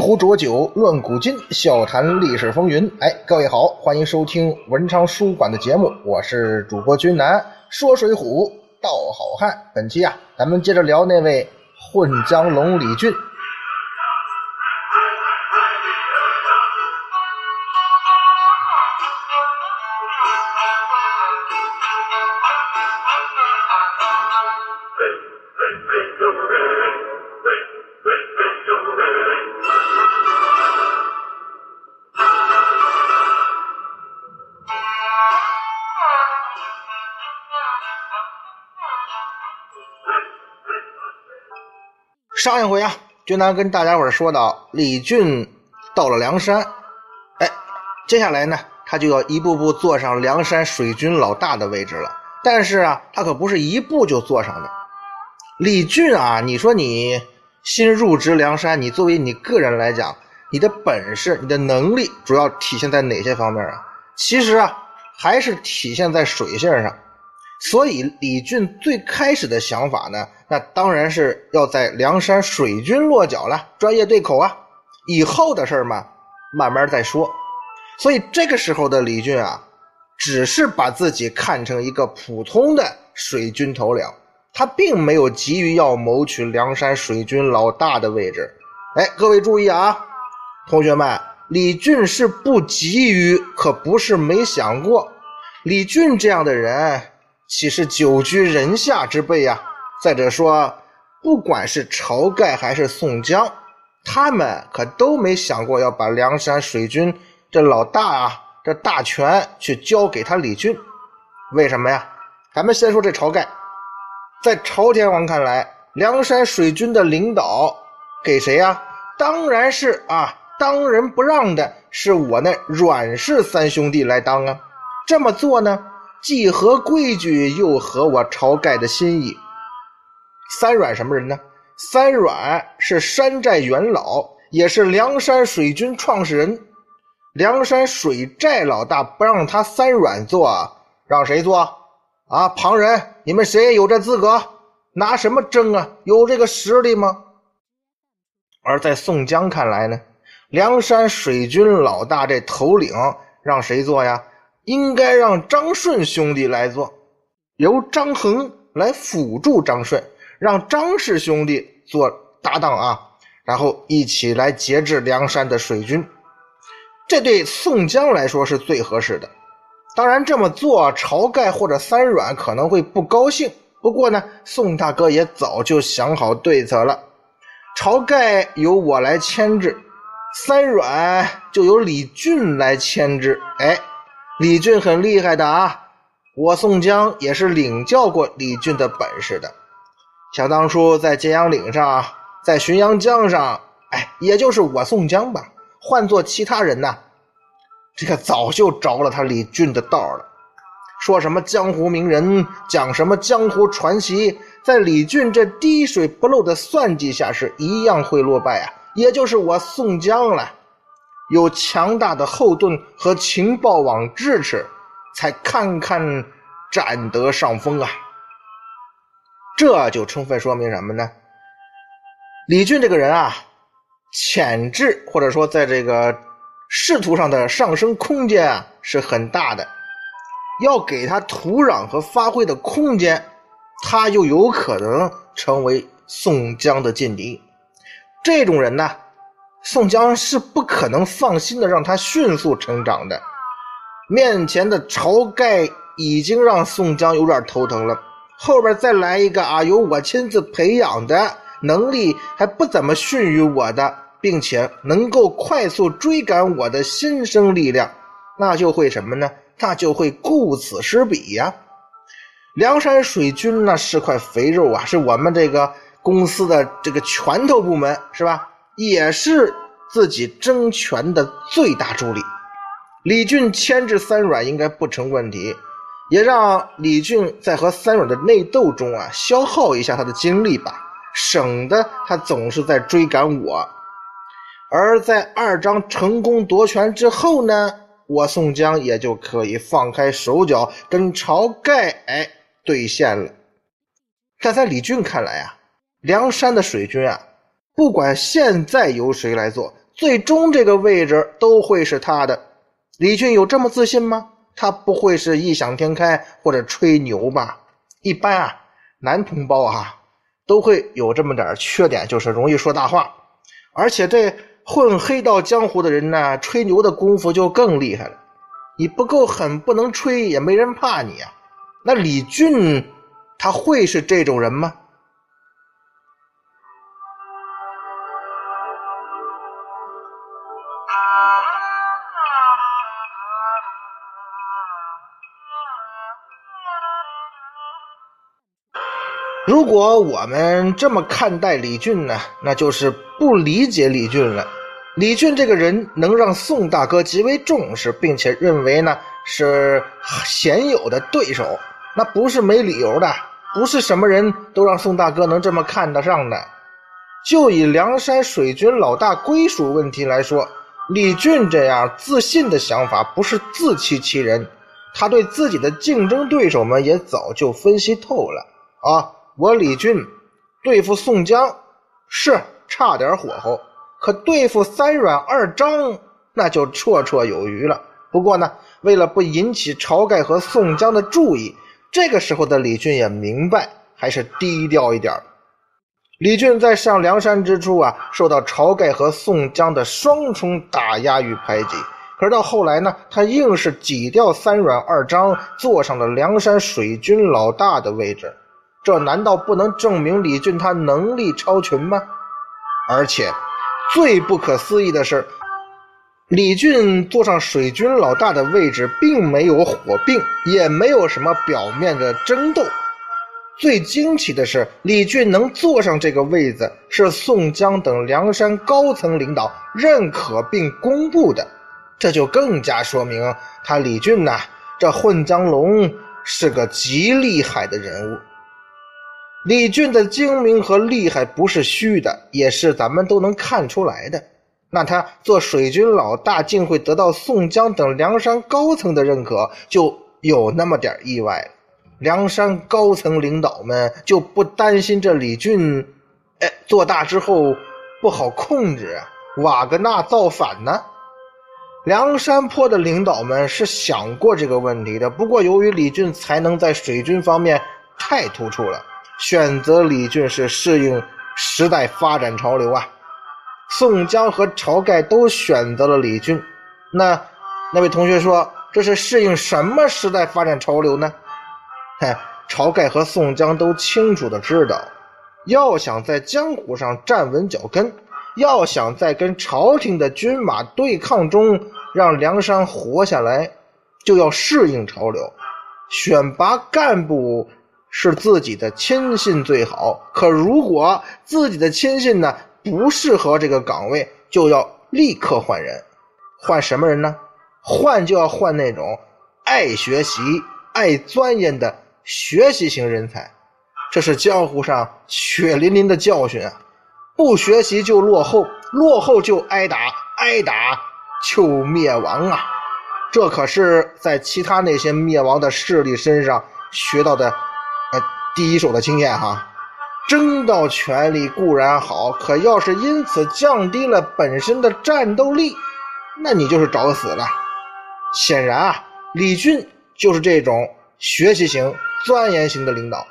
壶浊酒论古今，笑谈历史风云。哎，各位好，欢迎收听文昌书馆的节目，我是主播君南，说水浒道好汉。本期啊，咱们接着聊那位混江龙李俊。上一回啊，君南跟大家伙说到，李俊到了梁山，哎，接下来呢，他就要一步步坐上梁山水军老大的位置了。但是啊，他可不是一步就坐上的。李俊啊，你说你新入职梁山，你作为你个人来讲，你的本事、你的能力，主要体现在哪些方面啊？其实啊，还是体现在水性上。所以李俊最开始的想法呢，那当然是要在梁山水军落脚了，专业对口啊。以后的事儿嘛，慢慢再说。所以这个时候的李俊啊，只是把自己看成一个普通的水军头领，他并没有急于要谋取梁山水军老大的位置。哎，各位注意啊，同学们，李俊是不急于，可不是没想过。李俊这样的人。岂是久居人下之辈呀？再者说，不管是晁盖还是宋江，他们可都没想过要把梁山水军这老大啊，这大权去交给他李俊。为什么呀？咱们先说这晁盖，在朝天王看来，梁山水军的领导给谁呀？当然是啊，当仁不让的是我那阮氏三兄弟来当啊。这么做呢？既合规矩，又合我晁盖的心意。三阮什么人呢？三阮是山寨元老，也是梁山水军创始人。梁山水寨老大不让他三阮做，让谁做？啊，旁人，你们谁有这资格？拿什么争啊？有这个实力吗？而在宋江看来呢，梁山水军老大这头领让谁做呀？应该让张顺兄弟来做，由张衡来辅助张顺，让张氏兄弟做搭档啊，然后一起来节制梁山的水军。这对宋江来说是最合适的。当然这么做，晁盖或者三阮可能会不高兴。不过呢，宋大哥也早就想好对策了。晁盖由我来牵制，三阮就由李俊来牵制。哎。李俊很厉害的啊，我宋江也是领教过李俊的本事的。想当初在揭阳岭上，在浔阳江上，哎，也就是我宋江吧。换做其他人呢，这个早就着了他李俊的道了。说什么江湖名人，讲什么江湖传奇，在李俊这滴水不漏的算计下，是一样会落败啊。也就是我宋江了。有强大的后盾和情报网支持，才堪堪占得上风啊！这就充分说明什么呢？李俊这个人啊，潜质或者说在这个仕途上的上升空间啊是很大的，要给他土壤和发挥的空间，他又有可能成为宋江的劲敌。这种人呢？宋江是不可能放心的让他迅速成长的。面前的晁盖已经让宋江有点头疼了，后边再来一个啊，由我亲自培养的能力还不怎么逊于我的，并且能够快速追赶我的新生力量，那就会什么呢？那就会顾此失彼呀。梁山水军那是块肥肉啊，是我们这个公司的这个拳头部门，是吧？也是自己争权的最大助力。李俊牵制三阮应该不成问题，也让李俊在和三阮的内斗中啊消耗一下他的精力吧，省得他总是在追赶我。而在二张成功夺权之后呢，我宋江也就可以放开手脚跟晁盖哎对线了。但在李俊看来啊，梁山的水军啊。不管现在由谁来做，最终这个位置都会是他的。李俊有这么自信吗？他不会是异想天开或者吹牛吧？一般啊，男同胞啊都会有这么点缺点，就是容易说大话，而且这混黑道江湖的人呢，吹牛的功夫就更厉害了。你不够狠，不能吹，也没人怕你啊。那李俊他会是这种人吗？如果我们这么看待李俊呢，那就是不理解李俊了。李俊这个人能让宋大哥极为重视，并且认为呢是鲜有的对手，那不是没理由的，不是什么人都让宋大哥能这么看得上的。就以梁山水军老大归属问题来说，李俊这样自信的想法不是自欺欺人，他对自己的竞争对手们也早就分析透了啊。我李俊对付宋江是差点火候，可对付三阮二张那就绰绰有余了。不过呢，为了不引起晁盖和宋江的注意，这个时候的李俊也明白，还是低调一点。李俊在上梁山之初啊，受到晁盖和宋江的双重打压与排挤，可是到后来呢，他硬是挤掉三阮二张，坐上了梁山水军老大的位置。这难道不能证明李俊他能力超群吗？而且最不可思议的是，李俊坐上水军老大的位置，并没有火并，也没有什么表面的争斗。最惊奇的是，李俊能坐上这个位子，是宋江等梁山高层领导认可并公布的，这就更加说明他李俊呐，这混江龙是个极厉害的人物。李俊的精明和厉害不是虚的，也是咱们都能看出来的。那他做水军老大，竟会得到宋江等梁山高层的认可，就有那么点意外。梁山高层领导们就不担心这李俊，哎，做大之后不好控制，瓦格纳造反呢？梁山坡的领导们是想过这个问题的，不过由于李俊才能在水军方面太突出了。选择李俊是适应时代发展潮流啊！宋江和晁盖都选择了李俊，那那位同学说这是适应什么时代发展潮流呢？嗨，晁盖和宋江都清楚的知道，要想在江湖上站稳脚跟，要想在跟朝廷的军马对抗中让梁山活下来，就要适应潮流，选拔干部。是自己的亲信最好，可如果自己的亲信呢不适合这个岗位，就要立刻换人。换什么人呢？换就要换那种爱学习、爱钻研的学习型人才。这是江湖上血淋淋的教训啊！不学习就落后，落后就挨打，挨打就灭亡啊！这可是在其他那些灭亡的势力身上学到的。第一手的经验哈，争到权力固然好，可要是因此降低了本身的战斗力，那你就是找死了。显然啊，李俊就是这种学习型、钻研型的领导。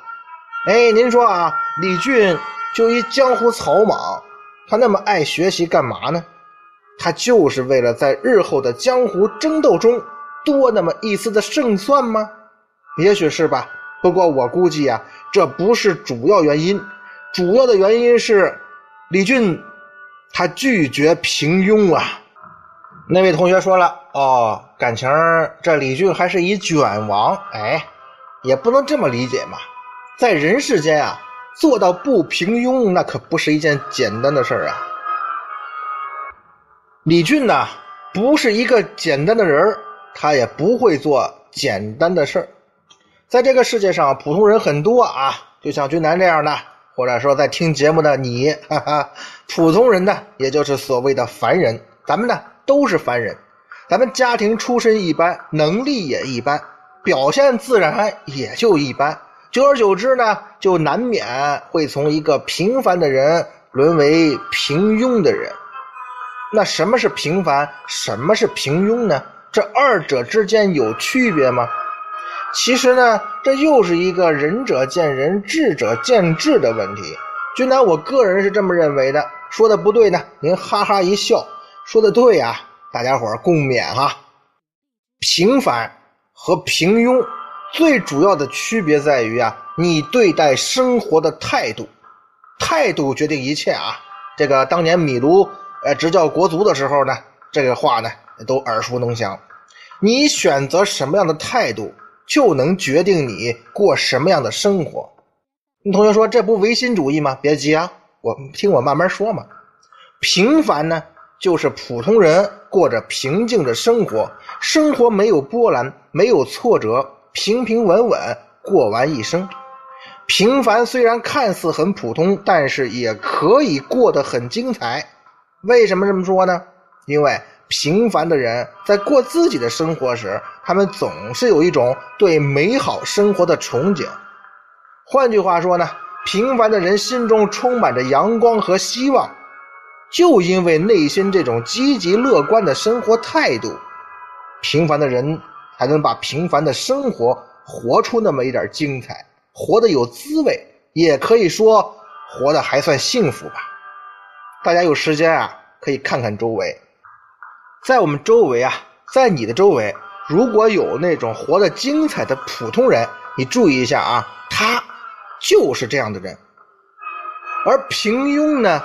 哎，您说啊，李俊就一江湖草莽，他那么爱学习干嘛呢？他就是为了在日后的江湖争斗中多那么一丝的胜算吗？也许是吧。不过我估计啊，这不是主要原因，主要的原因是李俊他拒绝平庸啊。那位同学说了，哦，感情这李俊还是一卷王，哎，也不能这么理解嘛。在人世间啊，做到不平庸，那可不是一件简单的事儿啊。李俊呢，不是一个简单的人他也不会做简单的事儿。在这个世界上，普通人很多啊，就像君南这样的，或者说在听节目的你，哈哈，普通人呢，也就是所谓的凡人。咱们呢都是凡人，咱们家庭出身一般，能力也一般，表现自然也就一般。久而久之呢，就难免会从一个平凡的人沦为平庸的人。那什么是平凡？什么是平庸呢？这二者之间有区别吗？其实呢，这又是一个仁者见仁，智者见智的问题。君南，我个人是这么认为的。说的不对呢，您哈哈一笑；说的对啊，大家伙共勉哈。平凡和平庸最主要的区别在于啊，你对待生活的态度，态度决定一切啊。这个当年米卢呃执教国足的时候呢，这个话呢都耳熟能详。你选择什么样的态度，就能决定你过什么样的生活。你同学说这不唯心主义吗？别急啊，我听我慢慢说嘛。平凡呢，就是普通人过着平静的生活，生活没有波澜，没有挫折，平平稳稳过完一生。平凡虽然看似很普通，但是也可以过得很精彩。为什么这么说呢？因为平凡的人在过自己的生活时，他们总是有一种对美好生活的憧憬。换句话说呢，平凡的人心中充满着阳光和希望。就因为内心这种积极乐观的生活态度，平凡的人才能把平凡的生活活出那么一点精彩，活得有滋味，也可以说活得还算幸福吧。大家有时间啊，可以看看周围，在我们周围啊，在你的周围，如果有那种活得精彩的普通人，你注意一下啊，他就是这样的人，而平庸呢？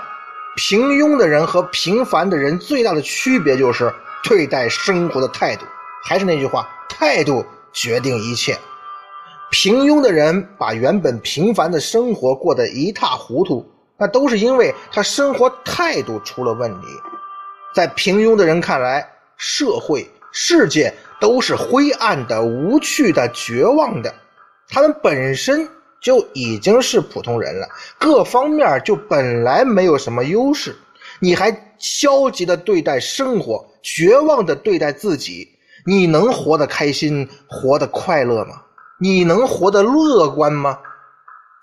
平庸的人和平凡的人最大的区别就是对待生活的态度。还是那句话，态度决定一切。平庸的人把原本平凡的生活过得一塌糊涂，那都是因为他生活态度出了问题。在平庸的人看来，社会、世界都是灰暗的、无趣的、绝望的，他们本身。就已经是普通人了，各方面就本来没有什么优势，你还消极的对待生活，绝望的对待自己，你能活得开心，活得快乐吗？你能活得乐观吗？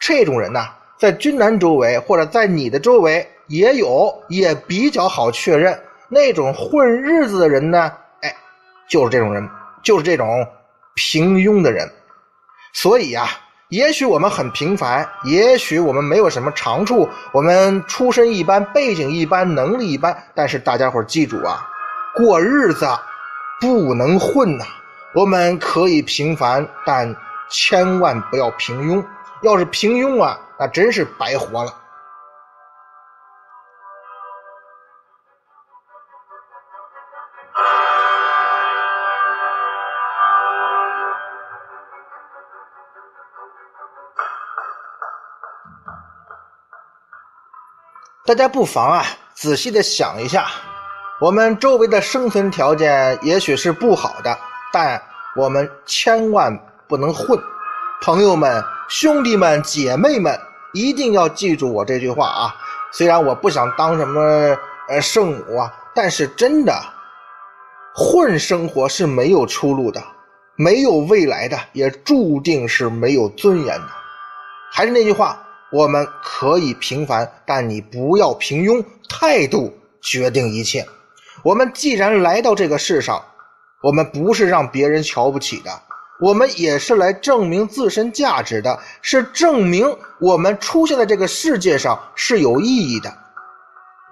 这种人呐，在军南周围或者在你的周围也有，也比较好确认。那种混日子的人呢，哎，就是这种人，就是这种平庸的人。所以呀。也许我们很平凡，也许我们没有什么长处，我们出身一般，背景一般，能力一般。但是大家伙记住啊，过日子不能混呐。我们可以平凡，但千万不要平庸。要是平庸啊，那真是白活了。大家不妨啊，仔细的想一下，我们周围的生存条件也许是不好的，但我们千万不能混。朋友们、兄弟们、姐妹们，一定要记住我这句话啊！虽然我不想当什么呃圣母啊，但是真的，混生活是没有出路的，没有未来的，也注定是没有尊严的。还是那句话。我们可以平凡，但你不要平庸。态度决定一切。我们既然来到这个世上，我们不是让别人瞧不起的，我们也是来证明自身价值的，是证明我们出现在这个世界上是有意义的。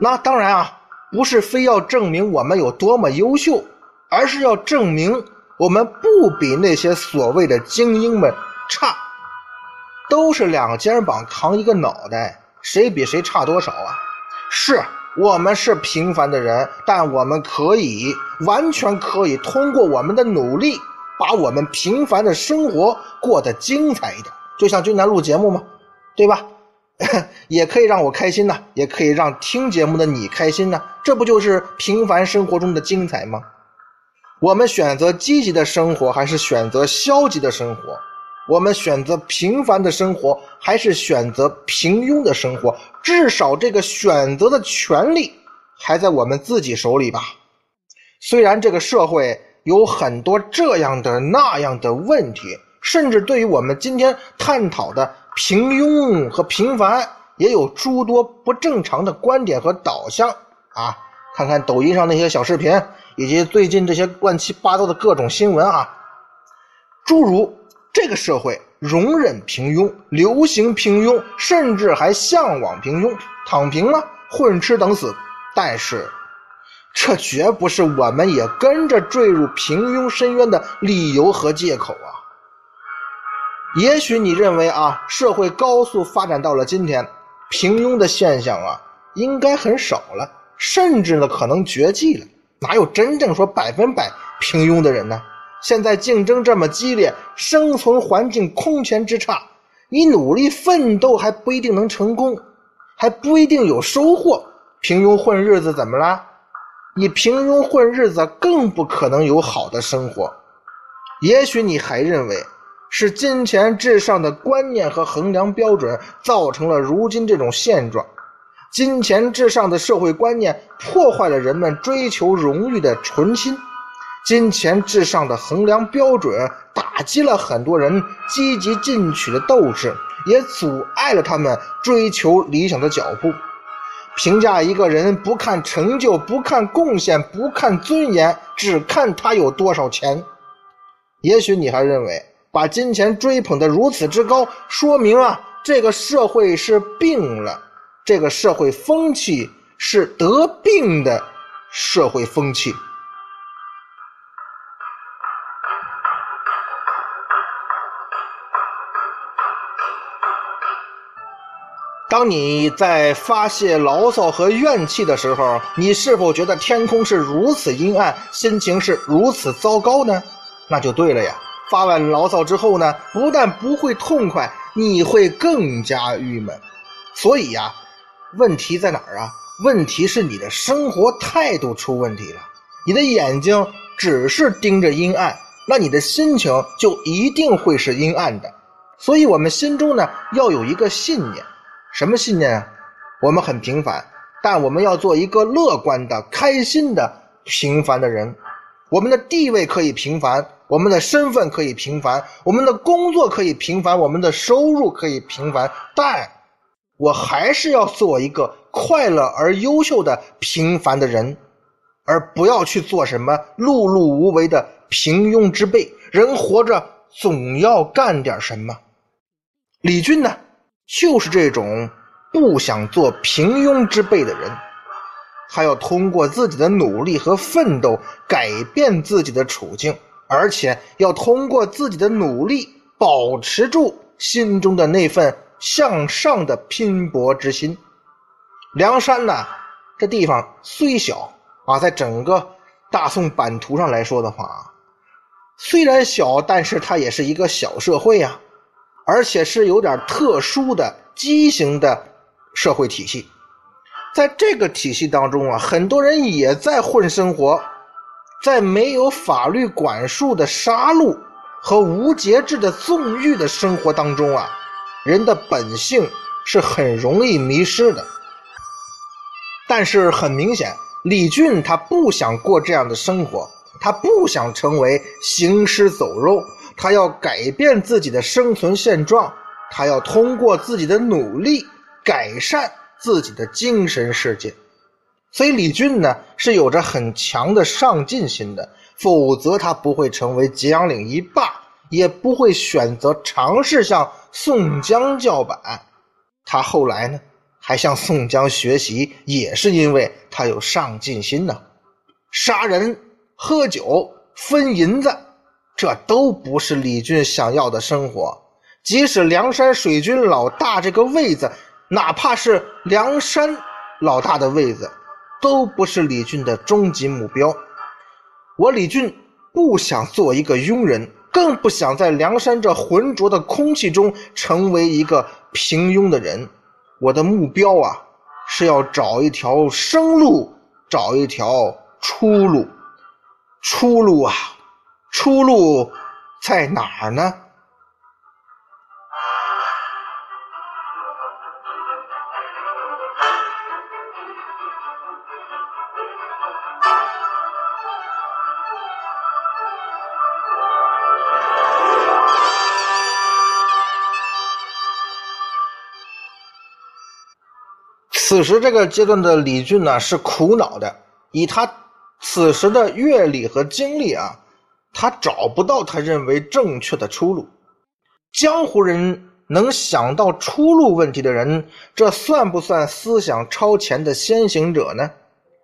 那当然啊，不是非要证明我们有多么优秀，而是要证明我们不比那些所谓的精英们差。都是两肩膀扛一个脑袋，谁比谁差多少啊？是我们是平凡的人，但我们可以完全可以通过我们的努力，把我们平凡的生活过得精彩一点。就像俊南录节目嘛，对吧？也可以让我开心呐，也可以让听节目的你开心呐，这不就是平凡生活中的精彩吗？我们选择积极的生活，还是选择消极的生活？我们选择平凡的生活，还是选择平庸的生活？至少这个选择的权利还在我们自己手里吧。虽然这个社会有很多这样的那样的问题，甚至对于我们今天探讨的平庸和平凡，也有诸多不正常的观点和导向啊！看看抖音上那些小视频，以及最近这些乱七八糟的各种新闻啊，诸如这个社会容忍平庸、流行平庸，甚至还向往平庸，躺平了，混吃等死。但是，这绝不是我们也跟着坠入平庸深渊的理由和借口啊！也许你认为啊，社会高速发展到了今天，平庸的现象啊，应该很少了，甚至呢，可能绝迹了。哪有真正说百分百平庸的人呢？现在竞争这么激烈，生存环境空前之差，你努力奋斗还不一定能成功，还不一定有收获。平庸混日子怎么了？你平庸混日子更不可能有好的生活。也许你还认为是金钱至上的观念和衡量标准造成了如今这种现状。金钱至上的社会观念破坏了人们追求荣誉的纯心，金钱至上的衡量标准打击了很多人积极进取的斗志，也阻碍了他们追求理想的脚步。评价一个人，不看成就，不看贡献，不看尊严，只看他有多少钱。也许你还认为，把金钱追捧得如此之高，说明啊，这个社会是病了，这个社会风气是得病的社会风气。当你在发泄牢骚和怨气的时候，你是否觉得天空是如此阴暗，心情是如此糟糕呢？那就对了呀！发完牢骚之后呢，不但不会痛快，你会更加郁闷。所以呀，问题在哪儿啊？问题是你的生活态度出问题了。你的眼睛只是盯着阴暗，那你的心情就一定会是阴暗的。所以，我们心中呢，要有一个信念。什么信念啊？我们很平凡，但我们要做一个乐观的、开心的、平凡的人。我们的地位可以平凡，我们的身份可以平凡，我们的工作可以平凡，我们的收入可以平凡，但我还是要做一个快乐而优秀的平凡的人，而不要去做什么碌碌无为的平庸之辈。人活着总要干点什么。李俊呢？就是这种不想做平庸之辈的人，他要通过自己的努力和奋斗改变自己的处境，而且要通过自己的努力保持住心中的那份向上的拼搏之心。梁山呢，这地方虽小啊，在整个大宋版图上来说的话，虽然小，但是它也是一个小社会呀。而且是有点特殊的畸形的社会体系，在这个体系当中啊，很多人也在混生活，在没有法律管束的杀戮和无节制的纵欲的生活当中啊，人的本性是很容易迷失的。但是很明显，李俊他不想过这样的生活，他不想成为行尸走肉。他要改变自己的生存现状，他要通过自己的努力改善自己的精神世界。所以李俊呢是有着很强的上进心的，否则他不会成为揭阳岭一霸，也不会选择尝试向宋江叫板。他后来呢还向宋江学习，也是因为他有上进心呢。杀人、喝酒、分银子。这都不是李俊想要的生活。即使梁山水军老大这个位子，哪怕是梁山老大的位子，都不是李俊的终极目标。我李俊不想做一个庸人，更不想在梁山这浑浊的空气中成为一个平庸的人。我的目标啊，是要找一条生路，找一条出路。出路啊！出路在哪儿呢？此时这个阶段的李俊呢是苦恼的，以他此时的阅历和经历啊，他找不到他认为正确的出路。江湖人能想到出路问题的人，这算不算思想超前的先行者呢？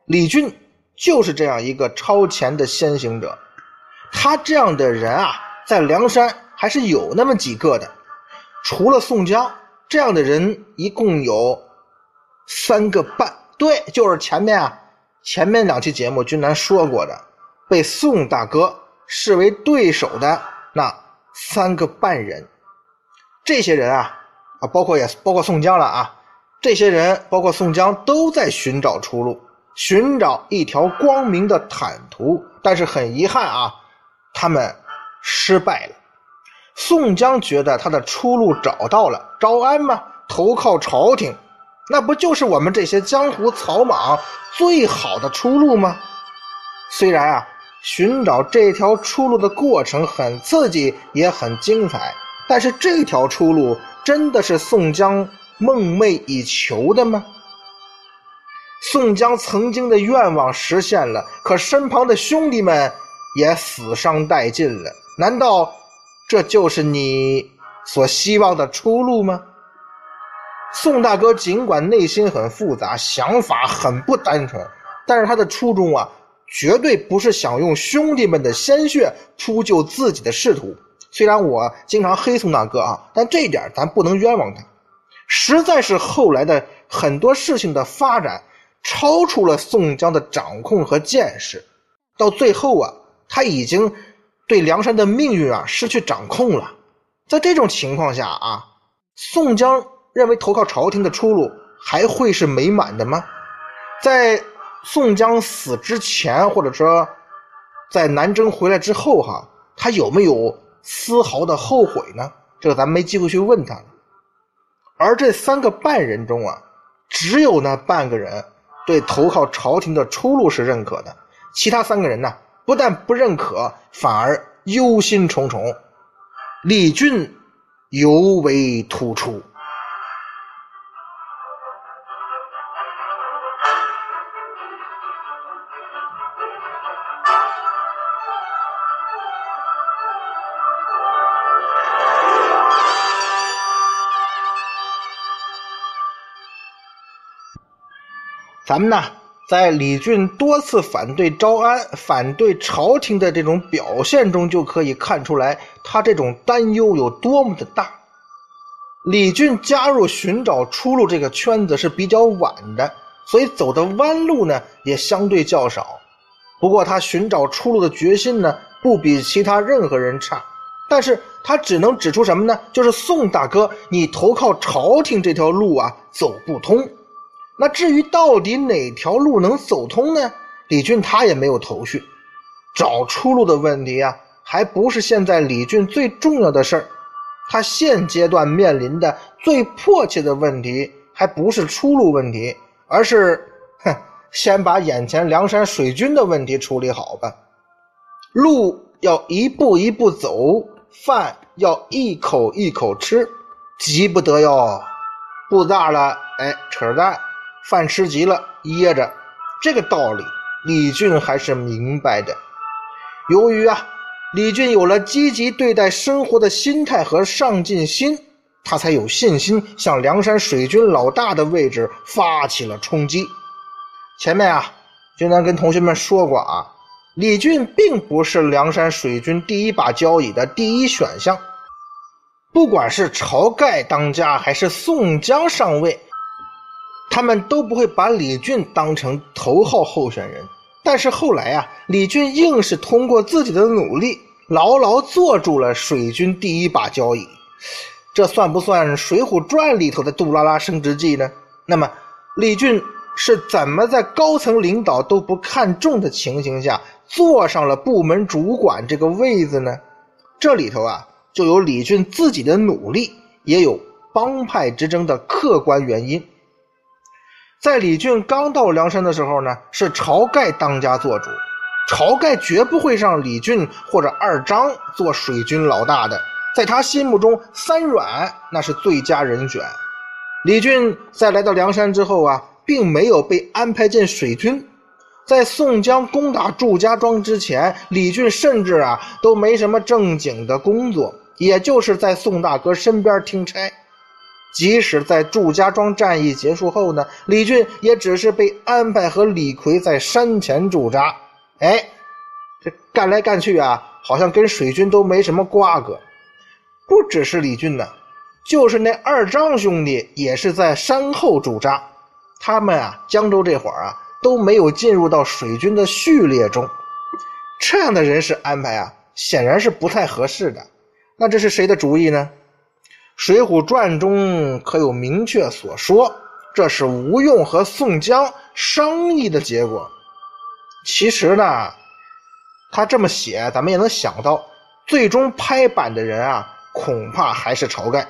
李俊就是这样一个超前的先行者。他这样的人啊，在梁山还是有那么几个的。除了宋江这样的人，一共有。三个半，对，就是前面啊，前面两期节目君南说过的，被宋大哥视为对手的那三个半人，这些人啊，啊，包括也包括宋江了啊，这些人包括宋江都在寻找出路，寻找一条光明的坦途，但是很遗憾啊，他们失败了。宋江觉得他的出路找到了，招安嘛，投靠朝廷。那不就是我们这些江湖草莽最好的出路吗？虽然啊，寻找这条出路的过程很刺激，也很精彩，但是这条出路真的是宋江梦寐以求的吗？宋江曾经的愿望实现了，可身旁的兄弟们也死伤殆尽了，难道这就是你所希望的出路吗？宋大哥尽管内心很复杂，想法很不单纯，但是他的初衷啊，绝对不是想用兄弟们的鲜血铺就自己的仕途。虽然我经常黑宋大哥啊，但这一点咱不能冤枉他。实在是后来的很多事情的发展超出了宋江的掌控和见识，到最后啊，他已经对梁山的命运啊失去掌控了。在这种情况下啊，宋江。认为投靠朝廷的出路还会是美满的吗？在宋江死之前，或者说在南征回来之后，哈，他有没有丝毫的后悔呢？这个咱没机会去问他了。而这三个半人中啊，只有那半个人对投靠朝廷的出路是认可的，其他三个人呢，不但不认可，反而忧心忡忡。李俊尤为突出。咱们呢，在李俊多次反对招安、反对朝廷的这种表现中，就可以看出来他这种担忧有多么的大。李俊加入寻找出路这个圈子是比较晚的，所以走的弯路呢也相对较少。不过他寻找出路的决心呢，不比其他任何人差。但是他只能指出什么呢？就是宋大哥，你投靠朝廷这条路啊，走不通。那至于到底哪条路能走通呢？李俊他也没有头绪。找出路的问题啊，还不是现在李俊最重要的事儿。他现阶段面临的最迫切的问题，还不是出路问题，而是，哼，先把眼前梁山水军的问题处理好吧。路要一步一步走，饭要一口一口吃，急不得哟。步大了，哎，扯淡。饭吃急了噎着，这个道理李俊还是明白的。由于啊，李俊有了积极对待生活的心态和上进心，他才有信心向梁山水军老大的位置发起了冲击。前面啊，军南跟同学们说过啊，李俊并不是梁山水军第一把交椅的第一选项，不管是晁盖当家还是宋江上位。他们都不会把李俊当成头号候选人，但是后来啊，李俊硬是通过自己的努力，牢牢坐住了水军第一把交椅。这算不算《水浒传》里头的杜拉拉升职记呢？那么，李俊是怎么在高层领导都不看重的情形下，坐上了部门主管这个位子呢？这里头啊，就有李俊自己的努力，也有帮派之争的客观原因。在李俊刚到梁山的时候呢，是晁盖当家做主，晁盖绝不会让李俊或者二张做水军老大的，在他心目中，三阮那是最佳人选。李俊在来到梁山之后啊，并没有被安排进水军。在宋江攻打祝家庄之前，李俊甚至啊都没什么正经的工作，也就是在宋大哥身边听差。即使在祝家庄战役结束后呢，李俊也只是被安排和李逵在山前驻扎。哎，这干来干去啊，好像跟水军都没什么瓜葛。不只是李俊呢，就是那二张兄弟也是在山后驻扎。他们啊，江州这会儿啊。都没有进入到水军的序列中，这样的人事安排啊，显然是不太合适的。那这是谁的主意呢？《水浒传》中可有明确所说，这是吴用和宋江商议的结果。其实呢，他这么写，咱们也能想到，最终拍板的人啊，恐怕还是晁盖。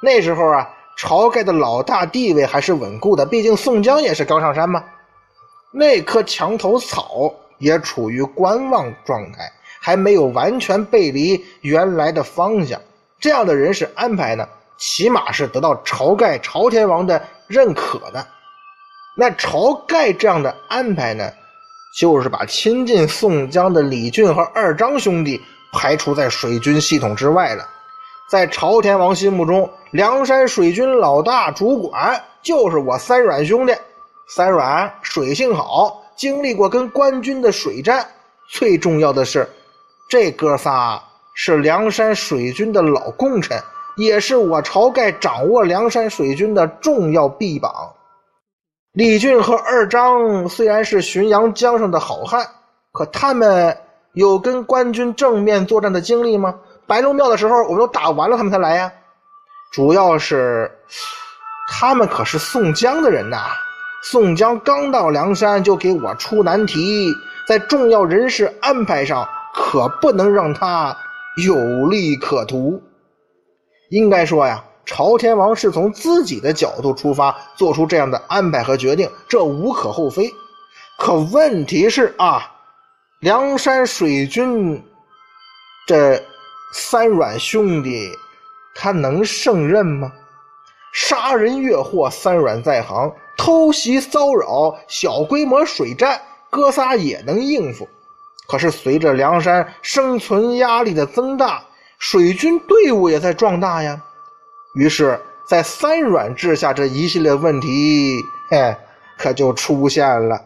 那时候啊，晁盖的老大地位还是稳固的，毕竟宋江也是刚上山嘛。那棵墙头草也处于观望状态，还没有完全背离原来的方向。这样的人事安排呢，起码是得到晁盖朝天王的认可的。那晁盖这样的安排呢，就是把亲近宋江的李俊和二张兄弟排除在水军系统之外了。在朝天王心目中，梁山水军老大主管就是我三阮兄弟。三阮水性好，经历过跟官军的水战。最重要的是，这哥仨是梁山水军的老功臣，也是我晁盖掌握梁山水军的重要臂膀。李俊和二张虽然是浔阳江上的好汉，可他们有跟官军正面作战的经历吗？白龙庙的时候，我们都打完了，他们才来呀。主要是，他们可是宋江的人呐。宋江刚到梁山就给我出难题，在重要人事安排上可不能让他有利可图。应该说呀，朝天王是从自己的角度出发做出这样的安排和决定，这无可厚非。可问题是啊，梁山水军这三阮兄弟，他能胜任吗？杀人越货，三阮在行。偷袭骚扰、小规模水战，哥仨也能应付。可是随着梁山生存压力的增大，水军队伍也在壮大呀。于是，在三软治下，这一系列问题，嘿，可就出现了。